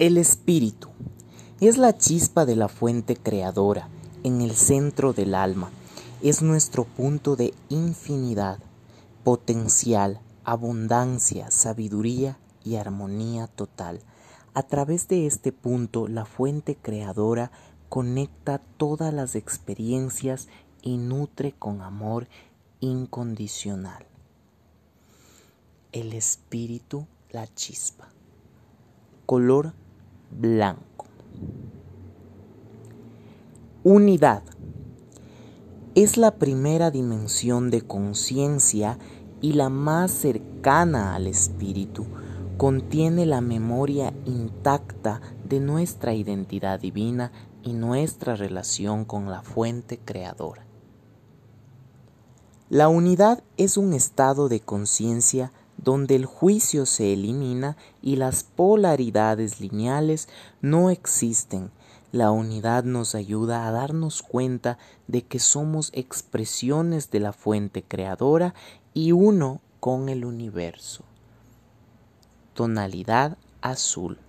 El espíritu es la chispa de la fuente creadora en el centro del alma. Es nuestro punto de infinidad, potencial, abundancia, sabiduría y armonía total. A través de este punto, la fuente creadora conecta todas las experiencias y nutre con amor incondicional. El espíritu, la chispa. Color blanco. Unidad. Es la primera dimensión de conciencia y la más cercana al espíritu. Contiene la memoria intacta de nuestra identidad divina y nuestra relación con la fuente creadora. La unidad es un estado de conciencia donde el juicio se elimina y las polaridades lineales no existen. La unidad nos ayuda a darnos cuenta de que somos expresiones de la fuente creadora y uno con el universo. Tonalidad azul.